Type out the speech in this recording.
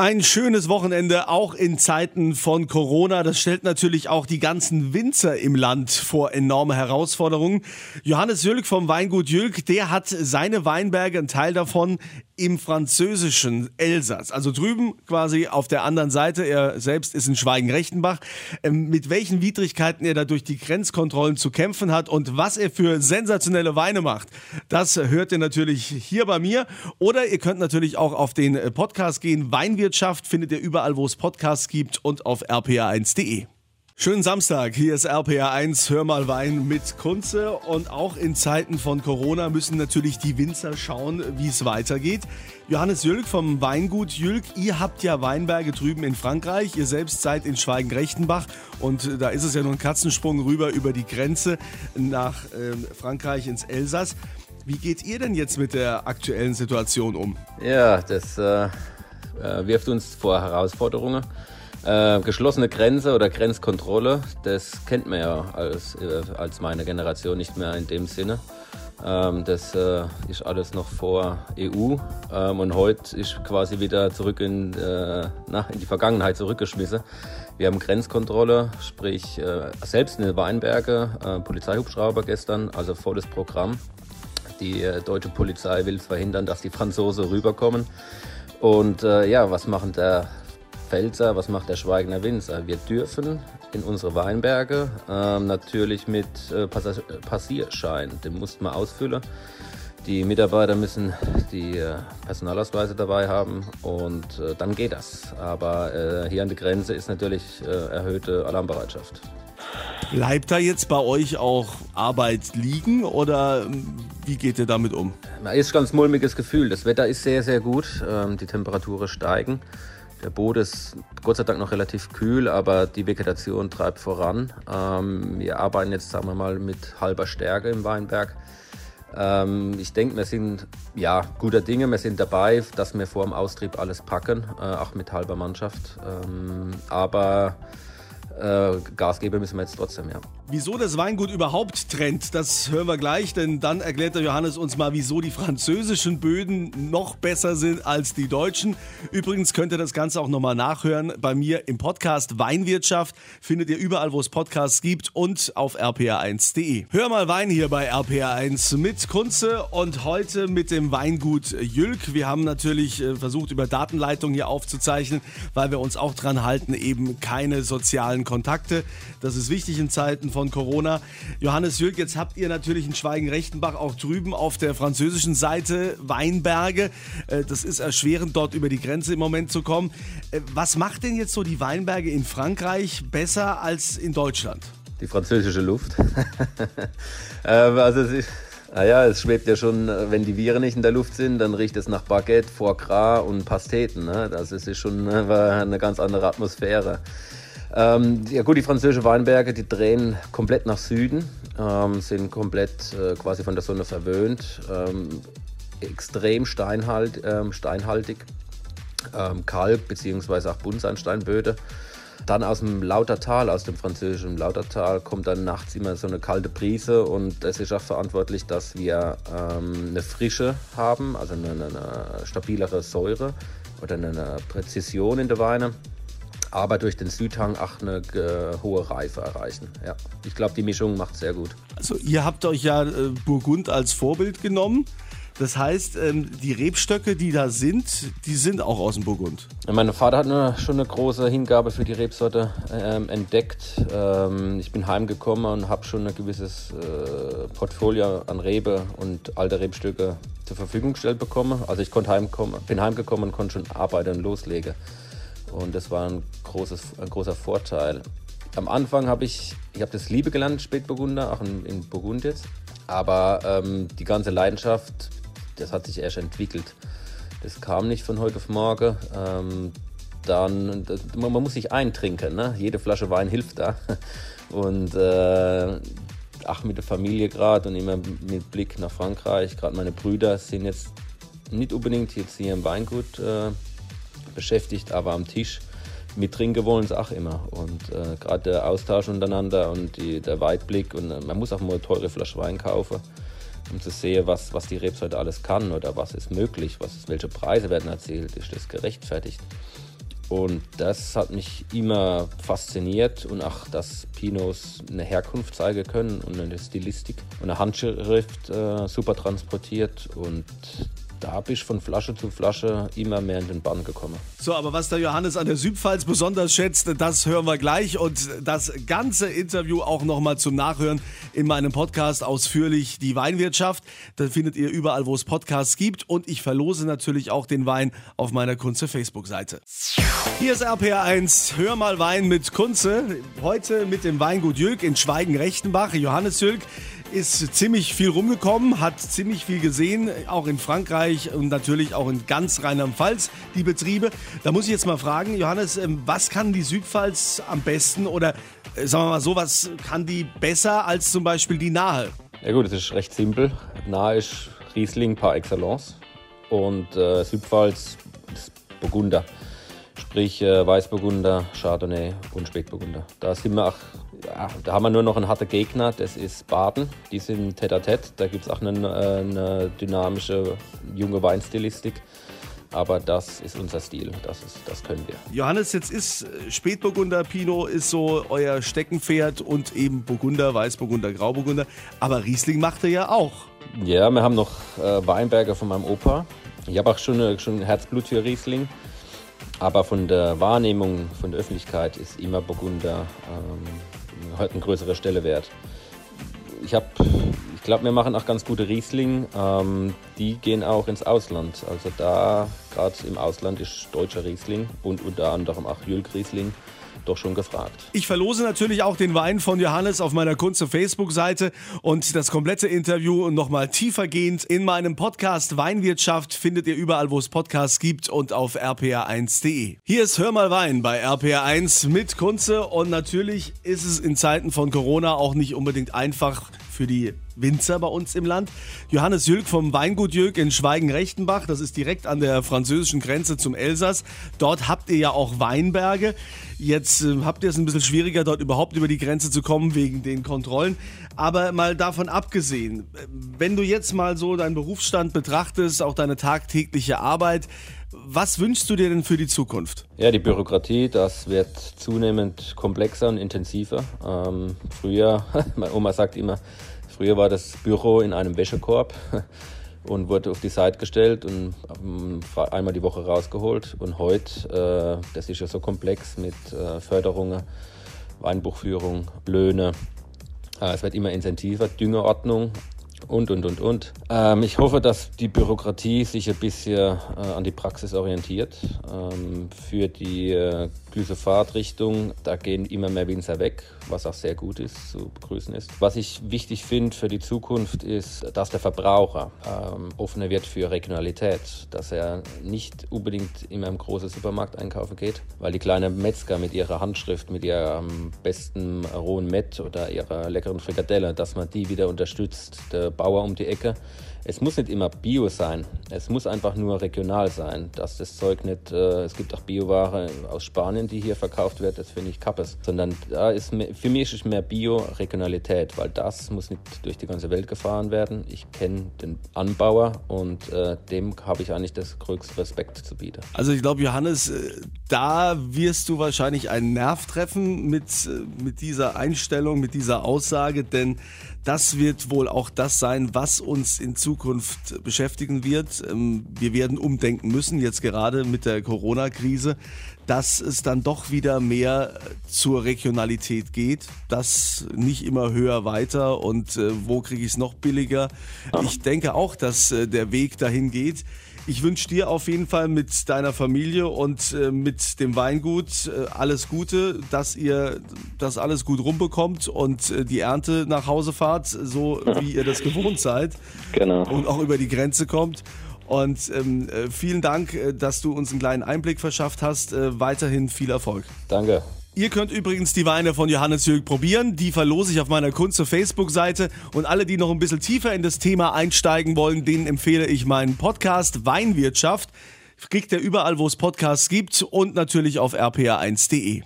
Ein schönes Wochenende, auch in Zeiten von Corona. Das stellt natürlich auch die ganzen Winzer im Land vor enorme Herausforderungen. Johannes Jülk vom Weingut Jülk, der hat seine Weinberge, ein Teil davon, im französischen Elsass. Also drüben quasi auf der anderen Seite. Er selbst ist in Schweigen-Rechtenbach. Ähm, mit welchen Widrigkeiten er da durch die Grenzkontrollen zu kämpfen hat und was er für sensationelle Weine macht, das hört ihr natürlich hier bei mir. Oder ihr könnt natürlich auch auf den Podcast gehen. Weinwirtschaft findet ihr überall, wo es Podcasts gibt und auf rpa1.de. Schönen Samstag, hier ist RPA1, Hör mal Wein mit Kunze und auch in Zeiten von Corona müssen natürlich die Winzer schauen, wie es weitergeht. Johannes Jülk vom Weingut Jülk, ihr habt ja Weinberge drüben in Frankreich, ihr selbst seid in Schweigen-Rechtenbach und da ist es ja nur ein Katzensprung rüber über die Grenze nach äh, Frankreich ins Elsass. Wie geht ihr denn jetzt mit der aktuellen Situation um? Ja, das äh, äh wirft uns vor Herausforderungen. Äh, geschlossene Grenze oder Grenzkontrolle, das kennt man ja als, äh, als meine Generation nicht mehr in dem Sinne. Ähm, das äh, ist alles noch vor EU ähm, und heute ist quasi wieder zurück in, äh, na, in die Vergangenheit zurückgeschmissen. Wir haben Grenzkontrolle, sprich äh, selbst in den Weinberge, äh, Polizeihubschrauber gestern, also volles Programm. Die deutsche Polizei will verhindern, dass die Franzosen rüberkommen. Und ja, was machen der Pfälzer, was macht der Schweigener Winzer? Wir dürfen in unsere Weinberge ähm, natürlich mit äh, Passierschein, den mussten wir ausfüllen. Die Mitarbeiter müssen die äh, Personalausweise dabei haben und äh, dann geht das. Aber äh, hier an der Grenze ist natürlich äh, erhöhte Alarmbereitschaft. Bleibt da jetzt bei euch auch Arbeit liegen oder ähm, wie geht ihr damit um? Ist ganz mulmiges Gefühl. Das Wetter ist sehr, sehr gut. Ähm, die Temperaturen steigen. Der Boden ist Gott sei Dank noch relativ kühl, aber die Vegetation treibt voran. Ähm, wir arbeiten jetzt, sagen wir mal, mit halber Stärke im Weinberg. Ähm, ich denke, wir sind ja guter Dinge, wir sind dabei, dass wir vor dem Austrieb alles packen, äh, auch mit halber Mannschaft. Ähm, aber äh, Gas geben müssen wir jetzt trotzdem, ja. Wieso das Weingut überhaupt trennt, das hören wir gleich, denn dann erklärt der Johannes uns mal, wieso die französischen Böden noch besser sind als die deutschen. Übrigens könnt ihr das Ganze auch nochmal nachhören bei mir im Podcast Weinwirtschaft. Findet ihr überall, wo es Podcasts gibt und auf rpa1.de. Hör mal Wein hier bei RPA1 mit Kunze und heute mit dem Weingut Jülk. Wir haben natürlich äh, versucht, über Datenleitung hier aufzuzeichnen, weil wir uns auch dran halten, eben keine sozialen Kontakte. Das ist wichtig in Zeiten von Corona. Johannes Jülk, jetzt habt ihr natürlich in Schweigen-Rechtenbach auch drüben auf der französischen Seite Weinberge. Äh, das ist erschwerend, dort über die Grenze im Moment zu kommen. Äh, was macht denn jetzt so die Weinberge in Frankreich besser als in Deutschland? Die französische Luft. Ähm, also es ist naja, es schwebt ja schon, äh, wenn die Viren nicht in der Luft sind, dann riecht es nach Baguette, Foie Gras und Pasteten. Ne? Das ist schon eine ganz andere Atmosphäre. Ähm, ja gut, die französischen Weinberge, die drehen komplett nach Süden, ähm, sind komplett äh, quasi von der Sonne verwöhnt, ähm, extrem steinhalt, ähm, steinhaltig, ähm, Kalk bzw. auch Buntsandsteinböde. Dann aus dem Lautertal, aus dem französischen Lautertal, kommt dann nachts immer so eine kalte Brise und es ist auch verantwortlich, dass wir ähm, eine Frische haben, also eine, eine stabilere Säure oder eine Präzision in der Weine aber durch den Südhang auch eine äh, hohe Reife erreichen. Ja. Ich glaube, die Mischung macht sehr gut. Also ihr habt euch ja äh, Burgund als Vorbild genommen. Das heißt, ähm, die Rebstöcke, die da sind, die sind auch aus dem Burgund. Mein Vater hat eine, schon eine große Hingabe für die Rebsorte ähm, entdeckt. Ähm, ich bin heimgekommen und habe schon ein gewisses äh, Portfolio an Rebe und alte Rebstücke zur Verfügung gestellt bekommen. Also ich heimkommen, bin heimgekommen und konnte schon arbeiten und loslegen. Und das war ein, großes, ein großer Vorteil. Am Anfang habe ich, ich habe das Liebe gelernt, Spätburgunder, auch in, in Burgund jetzt. Aber ähm, die ganze Leidenschaft, das hat sich erst entwickelt. Das kam nicht von heute auf morgen. Ähm, dann, man, man, muss sich eintrinken. Ne? Jede Flasche Wein hilft da. Und äh, ach, mit der Familie gerade und immer mit Blick nach Frankreich. Gerade meine Brüder sind jetzt nicht unbedingt jetzt hier im Weingut äh, beschäftigt, aber am Tisch mit trinken wollen sie auch immer. Und äh, gerade der Austausch untereinander und die, der Weitblick und äh, man muss auch mal eine teure Flasche Wein kaufen, um zu sehen, was, was die Rebsorte alles kann oder was ist möglich, was ist, welche Preise werden erzielt, ist das gerechtfertigt. Und das hat mich immer fasziniert und auch, dass Pinos eine Herkunft zeigen können und eine Stilistik und eine Handschrift äh, super transportiert. Und da bist ich von Flasche zu Flasche immer mehr in den Bann gekommen. So, aber was der Johannes an der Südpfalz besonders schätzt, das hören wir gleich und das ganze Interview auch nochmal zum Nachhören in meinem Podcast ausführlich die Weinwirtschaft. Da findet ihr überall, wo es Podcasts gibt und ich verlose natürlich auch den Wein auf meiner Kunze Facebook-Seite. Hier ist RPR1, hör mal Wein mit Kunze. Heute mit dem Weingut Jülk in Schweigen-Rechtenbach. Johannes Jülk ist ziemlich viel rumgekommen, hat ziemlich viel gesehen, auch in Frankreich und natürlich auch in ganz Rheinland-Pfalz, die Betriebe. Da muss ich jetzt mal fragen, Johannes, ähm, was kann die Südpfalz am besten oder äh, sagen wir mal so, was kann die besser als zum Beispiel die Nahe? Ja gut, es ist recht simpel. Nahe ist Riesling par excellence und äh, Südpfalz ist Burgunder. Sprich äh, Weißburgunder, Chardonnay und Spätburgunder. Da sind wir auch da haben wir nur noch einen harten Gegner, das ist Baden. Die sind tete à tete. Da gibt es auch eine, eine, dynamische junge Weinstilistik. Aber das ist unser Stil, das, ist, das können wir. Johannes, jetzt ist äh, Spätburgunder Pinot ist so euer Steckenpferd und eben Burgunder, Weißburgunder, Grauburgunder. Aber Riesling macht er ja auch. Ja, wir haben noch äh, Weinberger von meinem Opa. Ich habe auch schon, schon Herzblut für Riesling. Aber von der Wahrnehmung von der Öffentlichkeit ist immer Burgunder ähm, halt eine größere Stelle wert. Ich habe, ich glaube, wir machen auch ganz gute Riesling. Ähm, die gehen auch ins Ausland. Also da, gerade im Ausland, ist deutscher Riesling und unter anderem auch Jülk Riesling doch schon gefragt. Ich verlose natürlich auch den Wein von Johannes auf meiner Kunst- Facebook-Seite und das komplette Interview nochmal tiefergehend in meinem Podcast Weinwirtschaft findet ihr überall, wo es Podcasts gibt und auf rpa1.de. Hier ist Hör mal Wein bei RPR1 mit Kunze und natürlich ist es in Zeiten von Corona auch nicht unbedingt einfach für die Winzer bei uns im Land. Johannes Jülk vom Weingut Jülk in Schweigen-Rechtenbach, das ist direkt an der französischen Grenze zum Elsass. Dort habt ihr ja auch Weinberge. Jetzt äh, habt ihr es ein bisschen schwieriger, dort überhaupt über die Grenze zu kommen wegen den Kontrollen. Aber mal davon abgesehen, wenn du jetzt mal so deinen Berufsstand betrachtest, auch deine tagtägliche Arbeit, was wünschst du dir denn für die Zukunft? Ja, die Bürokratie, das wird zunehmend komplexer und intensiver. Ähm, früher, meine Oma sagt immer, früher war das Büro in einem Wäschekorb und wurde auf die Seite gestellt und ähm, einmal die Woche rausgeholt. Und heute, äh, das ist ja so komplex mit äh, Förderungen, Weinbuchführung, Löhne. Äh, es wird immer intensiver, Düngerordnung und, und, und, und. Ähm, ich hoffe, dass die Bürokratie sich ein bisschen äh, an die Praxis orientiert. Ähm, für die äh, Glyphosat-Richtung, da gehen immer mehr Winzer weg, was auch sehr gut ist, zu begrüßen ist. Was ich wichtig finde für die Zukunft ist, dass der Verbraucher ähm, offener wird für Regionalität, dass er nicht unbedingt in einem großen Supermarkt einkaufen geht, weil die kleinen Metzger mit ihrer Handschrift, mit ihrem besten rohen Mett oder ihrer leckeren Frikadelle, dass man die wieder unterstützt. Der Bauer um die Ecke. Es muss nicht immer Bio sein, es muss einfach nur regional sein, dass das Zeug nicht, äh, es gibt auch Bioware aus Spanien, die hier verkauft wird, das finde ich kappes, sondern da ist mehr, für mich ist mehr Bio-Regionalität, weil das muss nicht durch die ganze Welt gefahren werden. Ich kenne den Anbauer und äh, dem habe ich eigentlich das größte Respekt zu bieten. Also ich glaube, Johannes, äh, da wirst du wahrscheinlich einen Nerv treffen mit, äh, mit dieser Einstellung, mit dieser Aussage, denn das wird wohl auch das sein, was uns in Zukunft beschäftigen wird. Ähm, wir werden umdenken müssen, jetzt gerade mit der Corona-Krise, dass es dann doch wieder mehr zur Regionalität geht, dass nicht immer höher weiter und äh, wo kriege ich es noch billiger. Ich denke auch, dass äh, der Weg dahin geht. Ich wünsche dir auf jeden Fall mit deiner Familie und äh, mit dem Weingut äh, alles Gute, dass ihr das alles gut rumbekommt und äh, die Ernte nach Hause fahrt, so wie ihr das gewohnt seid. Genau. Und auch über die Grenze kommt. Und ähm, äh, vielen Dank, äh, dass du uns einen kleinen Einblick verschafft hast. Äh, weiterhin viel Erfolg. Danke. Ihr könnt übrigens die Weine von Johannes Jürg probieren. Die verlose ich auf meiner Kunst- zur Facebook-Seite. Und alle, die noch ein bisschen tiefer in das Thema einsteigen wollen, denen empfehle ich meinen Podcast Weinwirtschaft. Kriegt ihr überall, wo es Podcasts gibt und natürlich auf rpa1.de.